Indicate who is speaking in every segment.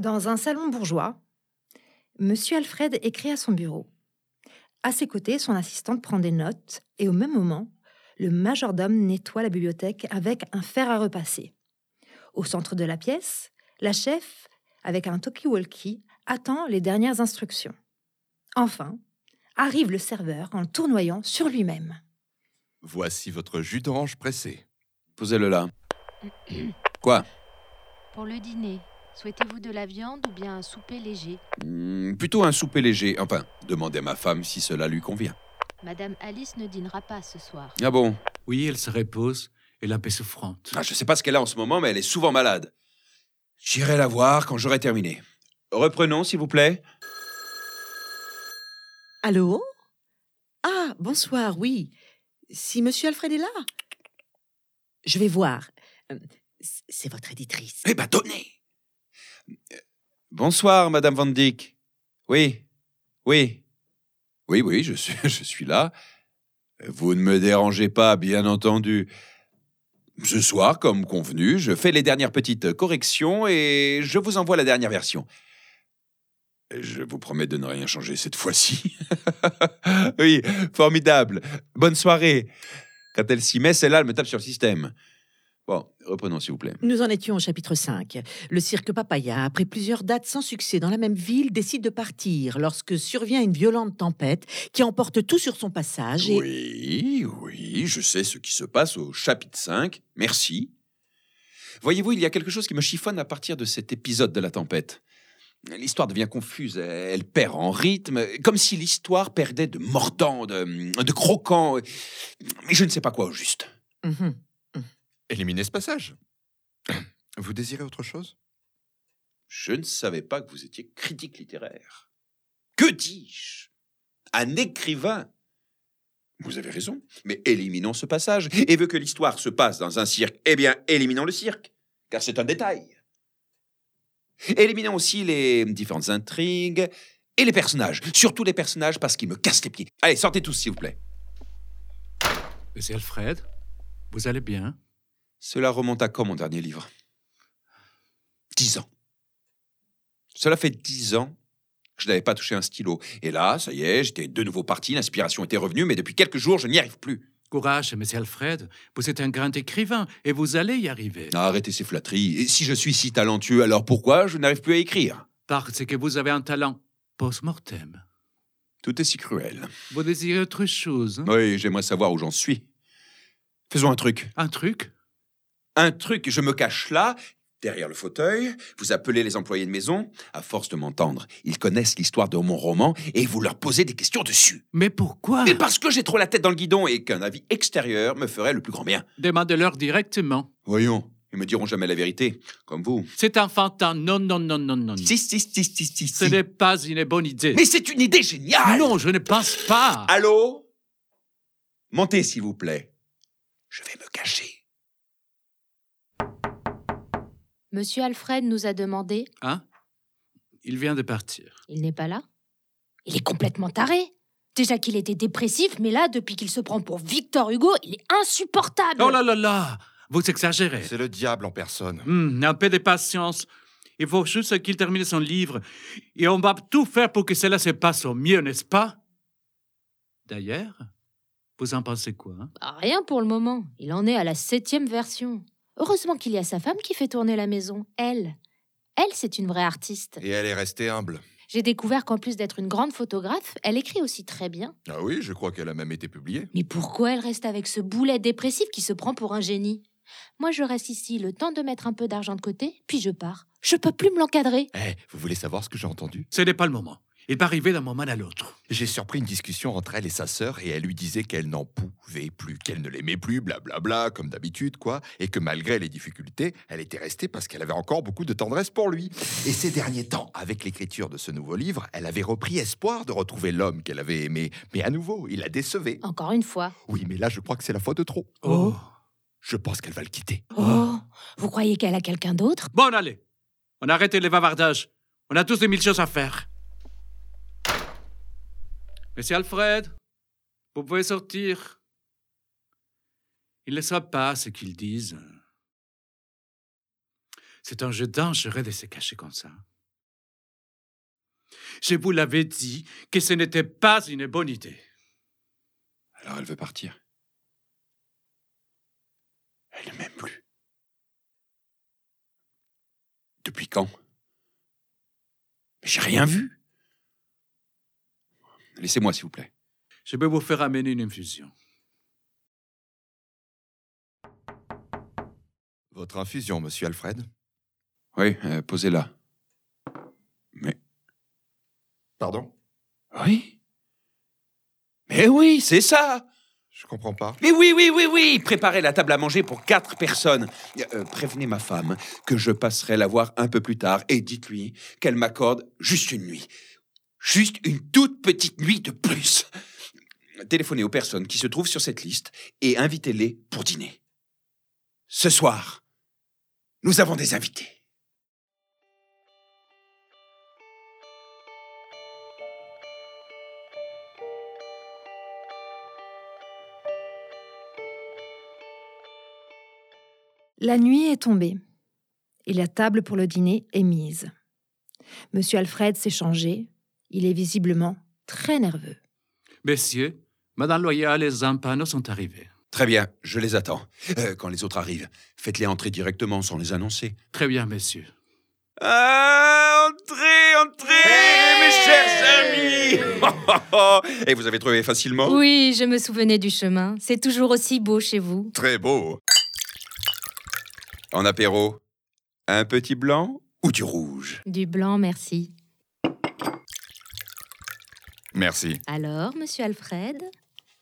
Speaker 1: Dans un salon bourgeois, Monsieur Alfred écrit à son bureau. À ses côtés, son assistante prend des notes et au même moment, le majordome nettoie la bibliothèque avec un fer à repasser. Au centre de la pièce, la chef, avec un talkie-walkie, attend les dernières instructions. Enfin, arrive le serveur en tournoyant sur lui-même.
Speaker 2: Voici votre jus d'orange pressé.
Speaker 3: Posez-le là. Quoi?
Speaker 4: Pour le dîner, souhaitez-vous de la viande ou bien un souper léger
Speaker 3: Hmm, Plutôt un souper léger. Enfin, demandez à ma femme si cela lui convient.
Speaker 4: Madame Alice ne dînera pas ce soir.
Speaker 3: Ah bon?
Speaker 5: Oui, elle se repose et la paix souffrante.
Speaker 3: ah, Je sais pas ce qu'elle a en ce moment, mais elle est souvent malade. J'irai la voir quand j'aurai terminé. Reprenons, s'il vous plaît.
Speaker 6: Allô? Ah, bonsoir, oui. Si monsieur Alfred est là? Je vais voir. Euh, C'est votre éditrice.
Speaker 3: Eh ben, donnez Bonsoir, Madame Van Dyck. Oui, oui. Oui, oui, je suis, là. Vous ne me dérangez pas, bien entendu. Ce soir, comme convenu, je fais les dernières petites corrections et je vous envoie la dernière version. Je vous promets de ne rien changer cette fois-ci. oui, formidable. Bonne soirée. Quand elle s'y met, celle-là, elle me tape sur le système. Bon, reprenons, s'il vous plaît.
Speaker 6: Nous en étions au chapitre 5. Le cirque Papaya, après plusieurs dates sans succès dans la même ville, décide de partir lorsque survient une violente tempête qui emporte tout sur son passage. Et...
Speaker 3: Oui, oui, je sais ce qui se passe au chapitre 5. Merci. Voyez-vous, il y a quelque chose qui me chiffonne à partir de cet épisode de la tempête. L'histoire devient confuse, elle perd en rythme, comme si l'histoire perdait de mordant, de, de croquant, mais je ne sais pas quoi au juste.
Speaker 6: Mhm.
Speaker 2: Éliminez ce passage. Vous désirez autre chose?
Speaker 3: Je ne savais pas que vous étiez critique littéraire. Que dis-je? Un écrivain Vous avez raison, mais éliminons ce passage. Et veut que l'histoire se passe dans un cirque, eh bien, éliminons le cirque, car c'est un détail. Éliminons aussi les différentes intrigues et les personnages, surtout les personnages parce qu'ils me cassent les pieds. Allez, sortez tous, s'il vous plaît.
Speaker 5: Monsieur Alfred, vous allez bien?
Speaker 3: Cela remonte à quand mon dernier livre? Dix ans. Cela fait dix ans que je n'avais pas touché un stylo. Et là, ça y est, j'étais de nouveau parti, l'inspiration était revenue, mais depuis quelques jours, je n'y arrive plus.
Speaker 5: Courage, monsieur Alfred. Vous êtes un grand écrivain et vous allez y arriver.
Speaker 3: Ah, Arrêtez ces flatteries. Et si je suis si talentueux, alors pourquoi je n'arrive plus à écrire?
Speaker 5: Parce que vous avez un talent post-mortem.
Speaker 3: Tout est si cruel.
Speaker 5: Vous désirez autre chose hein?
Speaker 3: Oui, j'aimerais savoir où j'en suis. Faisons un truc.
Speaker 5: Un truc?
Speaker 3: Un truc, je me cache là, derrière le fauteuil, vous appelez les employés de maison, à force de m'entendre, ils connaissent l'histoire de mon roman et vous leur posez des questions dessus.
Speaker 5: Mais pourquoi?
Speaker 3: Mais parce que j'ai trop la tête dans le guidon et qu'un avis extérieur me ferait le plus grand bien.
Speaker 5: Demandez-leur directement.
Speaker 3: Voyons, ils me diront jamais la vérité, comme vous.
Speaker 5: C'est enfantin. Non, non, non, non, non. non.
Speaker 3: Si, si, si, si, si,
Speaker 5: Ce
Speaker 3: si.
Speaker 5: n'est pas une bonne idée.
Speaker 3: Mais c'est une idée géniale
Speaker 5: Non, je ne pense pas.
Speaker 3: Allô? Montez, s'il vous plaît. Je vais me cacher.
Speaker 4: Monsieur Alfred nous a demandé.
Speaker 5: Hein? Il vient de partir.
Speaker 4: Il n'est pas là Il est complètement taré. Déjà qu'il était dépressif, mais là, depuis qu'il se prend pour Victor Hugo, il est insupportable.
Speaker 5: Oh là là là Vous exagérez.
Speaker 2: C'est le diable en personne.
Speaker 5: Hmm, un peu de patience. Il faut juste qu'il termine son livre. Et on va tout faire pour que cela se passe au mieux, n'est-ce pas? D'ailleurs, vous en pensez quoi hein?
Speaker 4: Ah, Rien pour le moment. Il en est à la septième version. Heureusement qu'il y a sa femme qui fait tourner la maison. Elle. Elle, c'est une vraie artiste.
Speaker 2: Et elle est restée humble.
Speaker 4: J'ai découvert qu'en plus d'être une grande photographe, elle écrit aussi très bien.
Speaker 2: Ah oui, je crois qu'elle a même été publiée.
Speaker 4: Mais pourquoi elle reste avec ce boulet dépressif qui se prend pour un génie? Moi, je reste ici le temps de mettre un peu d'argent de côté, puis je pars. Je peux plus me l'encadrer.
Speaker 2: Eh, vous voulez savoir ce que j'ai entendu?
Speaker 5: Ce n'est pas le moment. Il peut arriver d'un moment à l'autre.
Speaker 2: J'ai surpris une discussion entre elle et sa sœur et elle lui disait qu'elle n'en pouvait plus, qu'elle ne l'aimait plus, blablabla, comme d'habitude, quoi, et que malgré les difficultés, elle était restée parce qu'elle avait encore beaucoup de tendresse pour lui. Et ces derniers temps, avec l'écriture de ce nouveau livre, elle avait repris espoir de retrouver l'homme qu'elle avait aimé, mais à nouveau, il la décevait.
Speaker 4: Encore une fois.
Speaker 2: Oui, mais là, je crois que c'est la fois de trop.
Speaker 5: Oh.
Speaker 2: Je pense qu'elle va le quitter.
Speaker 4: Oh, vous croyez qu'elle a quelqu'un d'autre?
Speaker 5: Bon, allez. On arrête les bavardages. On a tous des mille choses à faire. Monsieur Alfred, vous pouvez sortir. Ils ne savent pas ce qu'ils disent. C'est un jeu dangereux de se cacher comme ça. Je vous l'avais dit que ce n'était pas une bonne idée.
Speaker 3: Alors elle veut partir. Elle ne m'aime plus. Depuis quand? Mais j'ai rien vu. Laissez-moi, s'il vous plaît.
Speaker 5: Je vais vous faire amener une infusion.
Speaker 2: Votre infusion, monsieur Alfred?
Speaker 3: Oui, euh, posez-la. Mais
Speaker 2: Pardon?
Speaker 3: Oui. Mais oui, c'est ça.
Speaker 2: Je comprends pas.
Speaker 3: Mais oui, oui, oui, oui. Préparez la table à manger pour quatre personnes. Euh, prévenez ma femme que je passerai la voir un peu plus tard et dites-lui qu'elle m'accorde juste une nuit. Juste une toute petite nuit de plus. Téléphonez aux personnes qui se trouvent sur cette liste et invitez-les pour dîner. Ce soir, nous avons des invités.
Speaker 1: La nuit est tombée et la table pour le dîner est mise. Monsieur Alfred s'est changé. Il est visiblement très nerveux.
Speaker 5: Messieurs, Madame Loyal et Zampano sont arrivés.
Speaker 3: Très bien, je les attends. Euh, quand les autres arrivent, faites-les entrer directement sans les annoncer.
Speaker 5: Très bien, messieurs.
Speaker 3: Ah, entrez, entrez, mes chers amis Et vous avez trouvé facilement?
Speaker 4: Oui, je me souvenais du chemin. C'est toujours aussi beau chez vous.
Speaker 2: Très beau.
Speaker 3: En apéro, un petit blanc ou du rouge?
Speaker 4: Du blanc, merci.
Speaker 2: Merci.
Speaker 4: Alors, monsieur Alfred,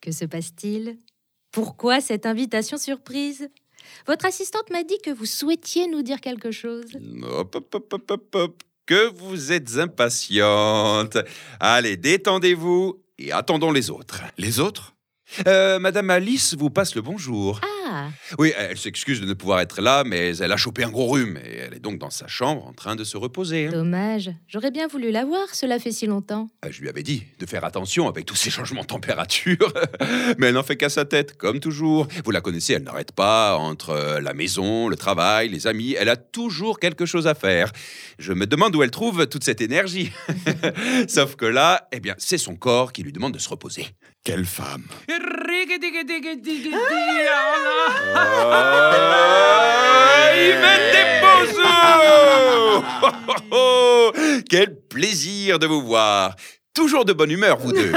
Speaker 4: que se passe-t-il? Pourquoi cette invitation surprise? Votre assistante m'a dit que vous souhaitiez nous dire quelque chose.
Speaker 3: Hop, hop, hop, hop, hop, hop. Que vous êtes impatiente. Allez, détendez-vous et attendons les autres.
Speaker 2: Les autres?
Speaker 3: Euh, Madame Alice vous passe le bonjour.
Speaker 4: Ah,
Speaker 3: Oui, elle s'excuse de ne pouvoir être là, mais elle a chopé un gros rhume et elle est donc dans sa chambre en train de se reposer. hein.
Speaker 4: dommage. J'aurais bien voulu la voir, cela fait si longtemps.
Speaker 3: Euh, Je lui avais dit de faire attention avec tous ces changements de température, mais elle n'en fait qu'à sa tête, comme toujours. Vous la connaissez, elle n'arrête pas entre euh, la maison, le travail, les amis. Elle a toujours quelque chose à faire. Je me demande où elle trouve toute cette énergie. Sauf que là, eh bien, c'est son corps qui lui demande de se reposer.
Speaker 2: Quelle femme.
Speaker 3: Ah, Quel plaisir de vous voir. Toujours de bonne humeur, vous deux.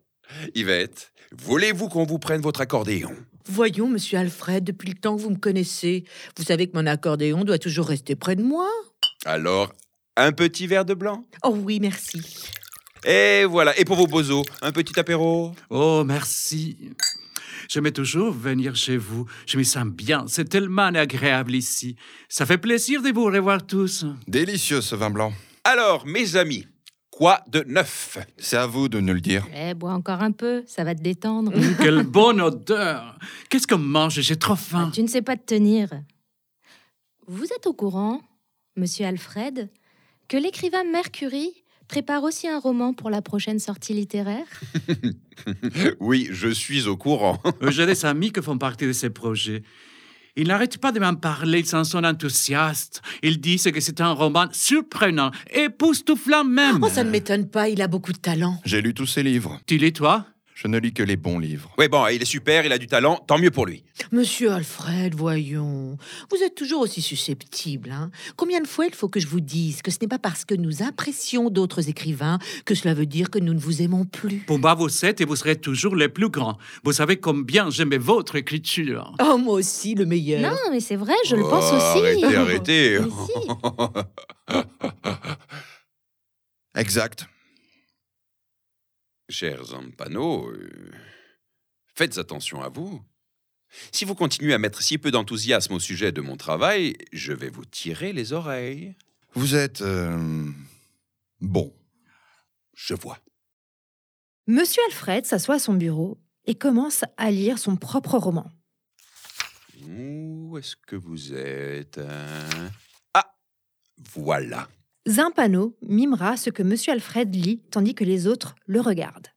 Speaker 3: Yvette, voulez-vous qu'on vous prenne votre accordéon?
Speaker 6: Voyons, monsieur Alfred, depuis le temps que vous me connaissez, vous savez que mon accordéon doit toujours rester près de moi.
Speaker 3: Alors, un petit verre de blanc?
Speaker 6: Oh oui, merci.
Speaker 3: Et voilà, et pour vos bozos, un petit apéro
Speaker 5: Oh, merci. J'aimais toujours venir chez vous. Je me sens bien. C'est tellement agréable ici. Ça fait plaisir de vous revoir tous.
Speaker 2: Délicieux ce vin blanc.
Speaker 3: Alors, mes amis, quoi de neuf?
Speaker 2: C'est à vous de nous le dire.
Speaker 4: Eh, bois encore un peu, ça va te détendre.
Speaker 5: Hum, Quelle bonne odeur. Qu'est-ce qu'on mange? J'ai trop
Speaker 4: Ah,
Speaker 5: faim.
Speaker 4: tu ne sais pas te tenir. Vous êtes au courant, monsieur Alfred, que l'écrivain Mercury prépare aussi un roman pour la prochaine sortie littéraire
Speaker 3: Oui, je suis au courant.
Speaker 5: Euh, J'ai des amis qui font partie de ces projets. Ils n'arrêtent pas de m'en parler, ils s'en sont enthousiastes. Ils disent que c'est un roman surprenant, époustouflant même.
Speaker 6: Oh, ça ne m'étonne pas, il a beaucoup de talent.
Speaker 2: J'ai lu tous ses livres.
Speaker 5: Tu lis, toi?
Speaker 2: Je ne lis que les bons livres.
Speaker 3: Oui, bon, il est super, il a du talent, tant mieux pour lui.
Speaker 6: Monsieur Alfred, voyons. Vous êtes toujours aussi susceptible. Hein Combien de fois il faut que je vous dise que ce n'est pas parce que nous apprécions d'autres écrivains que cela veut dire que nous ne vous aimons plus?
Speaker 5: Pour moi, vous êtes et vous serez toujours les plus grands. Vous savez combien j'aimais votre écriture.
Speaker 6: Oh, moi aussi, le meilleur.
Speaker 4: Non, mais c'est vrai, je le
Speaker 3: Oh,
Speaker 4: pense aussi.
Speaker 3: Arrêtez, arrêtez.
Speaker 2: Exact.
Speaker 3: Chers Zampano, euh, faites attention à vous. Si vous continuez à mettre si peu d'enthousiasme au sujet de mon travail, je vais vous tirer les oreilles.
Speaker 2: Vous êtes... euh, bon.
Speaker 3: Je vois.
Speaker 1: Monsieur Alfred s'assoit à son bureau et commence à lire son propre roman.
Speaker 3: Où est-ce que vous êtes hein? Ah, voilà.
Speaker 1: Zimpano mimera ce que Monsieur Alfred lit tandis que les autres le regardent.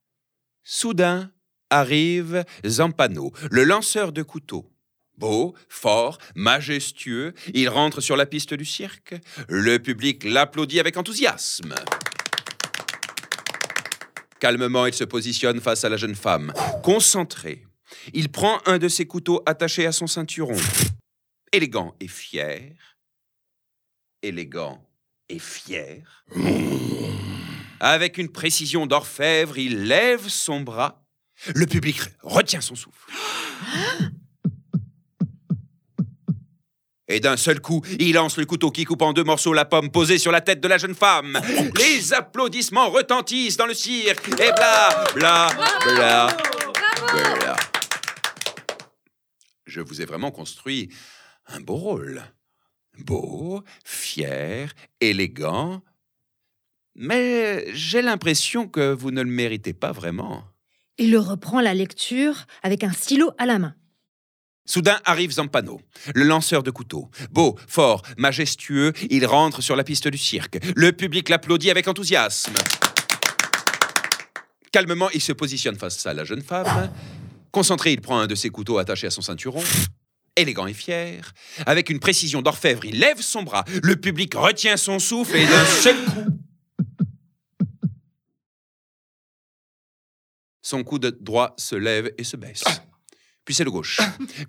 Speaker 3: Soudain arrive Zampano, le lanceur de couteaux. Beau, fort, majestueux, il rentre sur la piste du cirque. Le public l'applaudit avec enthousiasme. Calmement, il se positionne face à la jeune femme. Concentré, il prend un de ses couteaux attachés à son ceinturon. Élégant et fier. Élégant et fier. Avec une précision d'orfèvre, il lève son bras. Le public retient son souffle. Et d'un seul coup, il lance le couteau qui coupe en deux morceaux la pomme posée sur la tête de la jeune femme. Les applaudissements retentissent dans le cirque. Et bla, bla, bla, bla. Je vous ai vraiment construit un beau rôle. Beau, fier, élégant. Mais j'ai l'impression que vous ne le méritez pas vraiment.
Speaker 1: Il reprend la lecture avec un stylo à la main.
Speaker 3: Soudain arrive Zampano, le lanceur de couteaux. Beau, fort, majestueux, il rentre sur la piste du cirque. Le public l'applaudit avec enthousiasme. Calmement, il se positionne face à la jeune femme. Concentré, il prend un de ses couteaux attachés à son ceinturon. Élégant et fier, avec une précision d'orfèvre, il lève son bras. Le public retient son souffle et d'un seul coup, son coude droit se lève et se baisse. Puis c'est le gauche.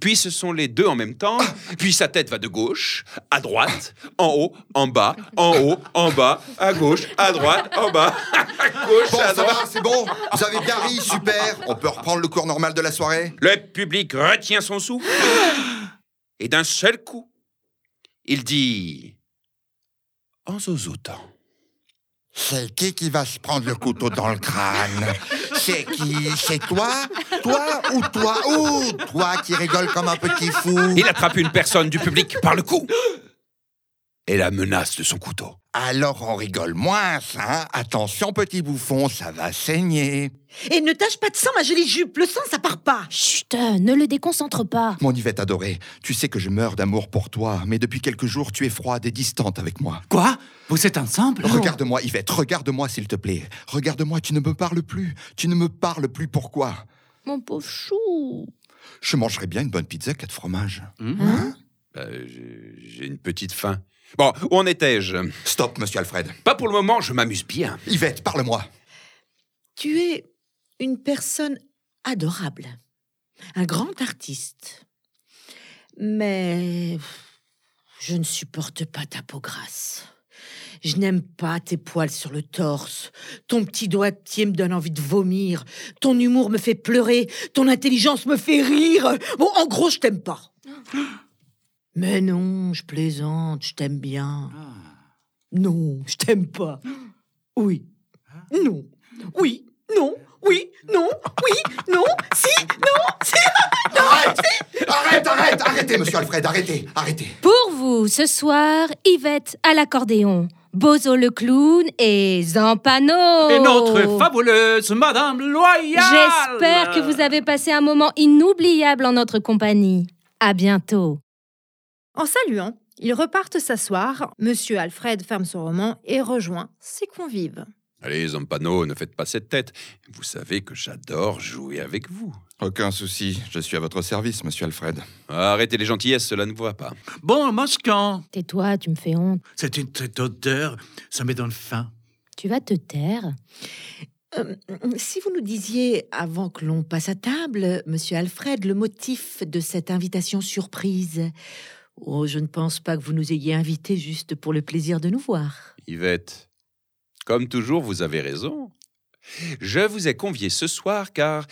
Speaker 3: Puis ce sont les deux en même temps. Puis sa tête va de gauche à droite, en haut, en bas, en haut, en bas, à gauche, à droite, en bas, à gauche,
Speaker 2: Bon,
Speaker 3: à droite.
Speaker 2: c'est bon. Vous avez bien ri, super. On peut reprendre le cours normal de la soirée
Speaker 3: Le public retient son souffle. Et d'un seul coup, il dit en zozotant.
Speaker 7: C'est qui qui va se prendre le couteau dans le crâne C'est qui C'est toi Toi ou toi Ou toi qui rigole comme un petit fou
Speaker 3: Il attrape une personne du public par le cou et la menace de son couteau.
Speaker 7: Alors on rigole moins, hein Attention petit bouffon, ça va saigner.
Speaker 6: Et ne tâche pas de sang, ma jolie jupe. Le sang, ça part pas.
Speaker 4: Chut, ne le déconcentre pas.
Speaker 2: Mon Yvette adorée, tu sais que je meurs d'amour pour toi, mais depuis quelques jours, tu es froide et distante avec moi.
Speaker 5: Quoi? Vous êtes ensemble?
Speaker 2: Regarde-moi, Yvette, regarde-moi s'il te plaît. Regarde-moi, tu ne me parles plus. Tu ne me parles plus, pourquoi?
Speaker 4: Mon pauvre chou.
Speaker 2: Je mangerais bien une bonne pizza, quatre fromages.
Speaker 5: Hein?
Speaker 3: Euh, j'ai- J'ai une petite faim. Bon, où en étais-je?
Speaker 2: Stop, monsieur Alfred.
Speaker 3: Pas pour le moment, je m'amuse bien.
Speaker 2: Yvette, parle-moi.
Speaker 6: Tu es une personne adorable. Un grand artiste. Mais je ne supporte pas ta peau grasse. Je n'aime pas tes poils sur le torse. Ton petit doigtier me donne envie de vomir. Ton humour me fait pleurer. Ton intelligence me fait rire. Bon, en gros, je t'aime pas. Mais non, je plaisante, je t'aime bien. Non, je t'aime pas. Oui. Non. Oui. Non. Oui. Non. Oui. Non. Si. Non. Si.
Speaker 2: Arrête Arrête, arrête Arrêtez, monsieur Alfred, arrêtez, arrêtez.
Speaker 4: Pour vous, ce soir, Yvette à l'accordéon, Bozo le clown et Zampano.
Speaker 5: Et notre fabuleuse Madame Loyale
Speaker 4: J'espère que vous avez passé un moment inoubliable en notre compagnie. À bientôt.
Speaker 1: En saluant, ils repartent s'asseoir. Monsieur Alfred ferme son roman et rejoint ses convives.
Speaker 3: Allez, Zampano, ne faites pas cette tête. Vous savez que j'adore jouer avec vous.
Speaker 2: Aucun souci, je suis à votre service, monsieur Alfred.
Speaker 3: Arrêtez les gentillesses, cela ne va pas.
Speaker 5: Bon, Moscan,
Speaker 4: Tais-toi, tu me fais honte.
Speaker 5: c'est une tête odeur, ça me donne faim.
Speaker 4: Tu vas te taire.
Speaker 6: Euh, si vous nous disiez, avant que l'on passe à table, monsieur Alfred, le motif de cette invitation surprise. Oh, je ne pense pas que vous nous ayez invités juste pour le plaisir de nous voir.
Speaker 3: Yvette, comme toujours, vous avez raison. Je vous ai convié ce soir car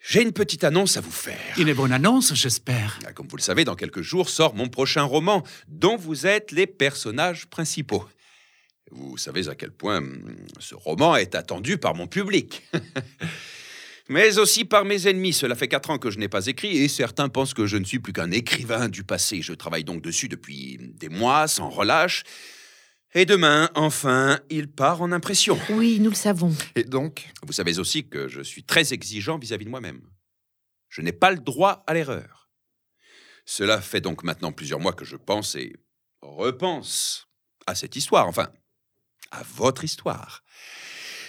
Speaker 3: j'ai une petite annonce à vous faire.
Speaker 5: Une bonne annonce, j'espère.
Speaker 3: Ah, Comme vous le savez, dans quelques jours sort mon prochain roman, dont vous êtes les personnages principaux. Vous savez à quel point hum, ce roman est attendu par mon public. Mais aussi par mes ennemis. Cela fait quatre ans que je n'ai pas écrit et certains pensent que je ne suis plus qu'un écrivain du passé. Je travaille donc dessus depuis des mois, sans relâche. Et demain, enfin, il part en impression.
Speaker 6: Oui, nous le savons.
Speaker 2: Et donc?
Speaker 3: Vous savez aussi que je suis très exigeant vis-à-vis de moi-même. Je n'ai pas le droit à l'erreur. Cela fait donc maintenant plusieurs mois que je pense et repense à cette histoire, enfin, à votre histoire.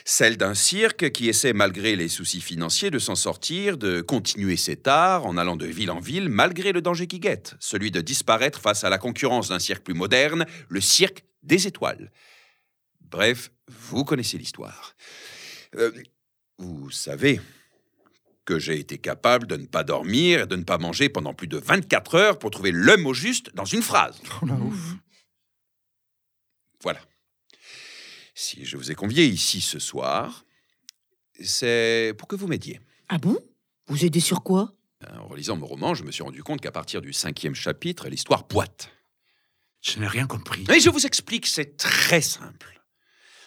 Speaker 3: Celle d'un cirque qui essaie, malgré les soucis financiers, de s'en sortir, de continuer cet art en allant de ville en ville, malgré le danger qui guette, celui de disparaître face à la concurrence d'un cirque plus moderne, le cirque des étoiles. Bref, vous connaissez l'histoire. Euh, vous savez que j'ai été capable de ne pas dormir et de ne pas manger pendant plus de 24 heures pour trouver le mot juste dans une phrase. Voilà. Si je vous ai convié ici ce soir, c'est pour que vous m'aidiez.
Speaker 6: Ah bon? Vous aidez sur quoi?
Speaker 3: En relisant mon roman, je me suis rendu compte qu'à partir du cinquième chapitre, l'histoire boite.
Speaker 5: Je n'ai rien compris.
Speaker 3: Et je vous explique, c'est très simple.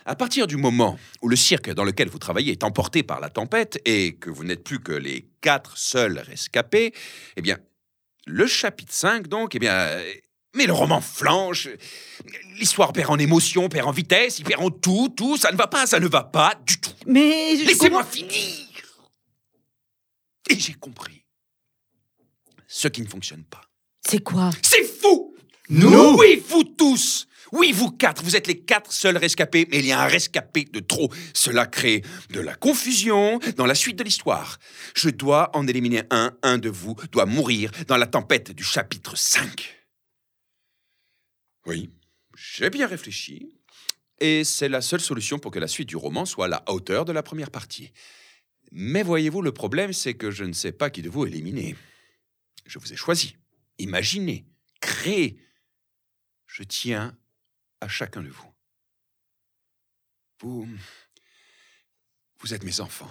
Speaker 3: À partir du moment où le cirque dans lequel vous travaillez est emporté par la tempête et que vous n'êtes plus que les quatre seuls rescapés, eh bien, le chapitre 5, donc, eh bien, euh, mais le roman flanche. L'histoire perd en émotion, perd en vitesse, il perd en tout, tout. Ça ne va pas, ça ne va pas du tout.
Speaker 6: Mais je
Speaker 3: Laissez-moi finir. Et j'ai compris ce qui ne fonctionne pas.
Speaker 6: C'est quoi?
Speaker 3: C'est fou
Speaker 5: Nous?
Speaker 3: Oui, vous tous Oui, vous quatre, vous êtes les quatre seuls rescapés, mais il y a un rescapé de trop. Cela crée de la confusion dans la suite de l'histoire. Je dois en éliminer un, un de vous doit mourir dans la tempête du chapitre 5. Oui, j'ai bien réfléchi, et c'est la seule solution pour que la suite du roman soit à la hauteur de la première partie. Mais voyez-vous, le problème, c'est que je ne sais pas qui de vous éliminer. Je vous ai choisi, imaginé, créé. Je tiens à chacun de vous. Vous. Vous êtes mes enfants.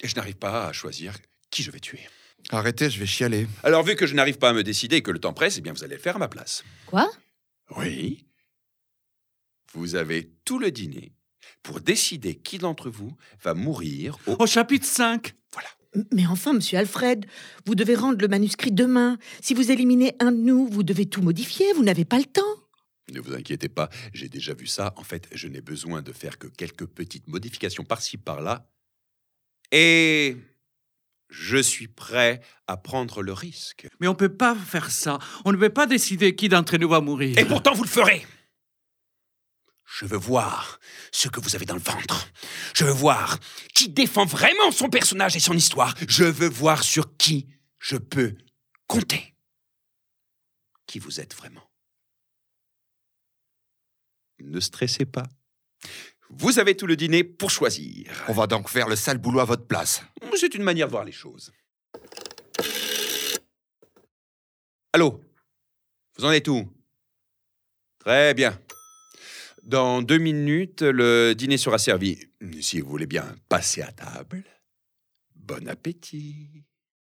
Speaker 3: Et je n'arrive pas à choisir qui je vais tuer.
Speaker 2: Arrêtez, je vais chialer.
Speaker 3: Alors, vu que je n'arrive pas à me décider et que le temps presse, eh bien, vous allez le faire à ma place.
Speaker 4: Quoi?
Speaker 3: Oui. Vous avez tout le dîner pour décider qui d'entre vous va mourir au...
Speaker 5: Au chapitre 5.
Speaker 6: Mais enfin, monsieur Alfred, vous devez rendre le manuscrit demain. Si vous éliminez un de nous, vous devez tout modifier, vous n'avez pas le temps.
Speaker 3: Ne vous inquiétez pas, j'ai déjà vu ça. En fait, je n'ai besoin de faire que quelques petites modifications par-ci, par-là. Et je suis prêt à prendre le risque.
Speaker 5: Mais on ne peut pas faire ça. On ne peut pas décider qui d'entre nous va mourir.
Speaker 3: Et pourtant, vous le ferez. Je veux voir ce que vous avez dans le ventre. Je veux voir qui défend vraiment son personnage et son histoire. Je veux voir sur qui je peux compter. Qui vous êtes vraiment. Ne stressez pas. Vous avez tout le dîner pour choisir.
Speaker 2: On va donc faire le sale boulot à votre place.
Speaker 3: C'est une manière de voir les choses. Allô? Vous en êtes où? Très bien. Dans deux minutes, le dîner sera servi. Si vous voulez bien passer à table, bon appétit.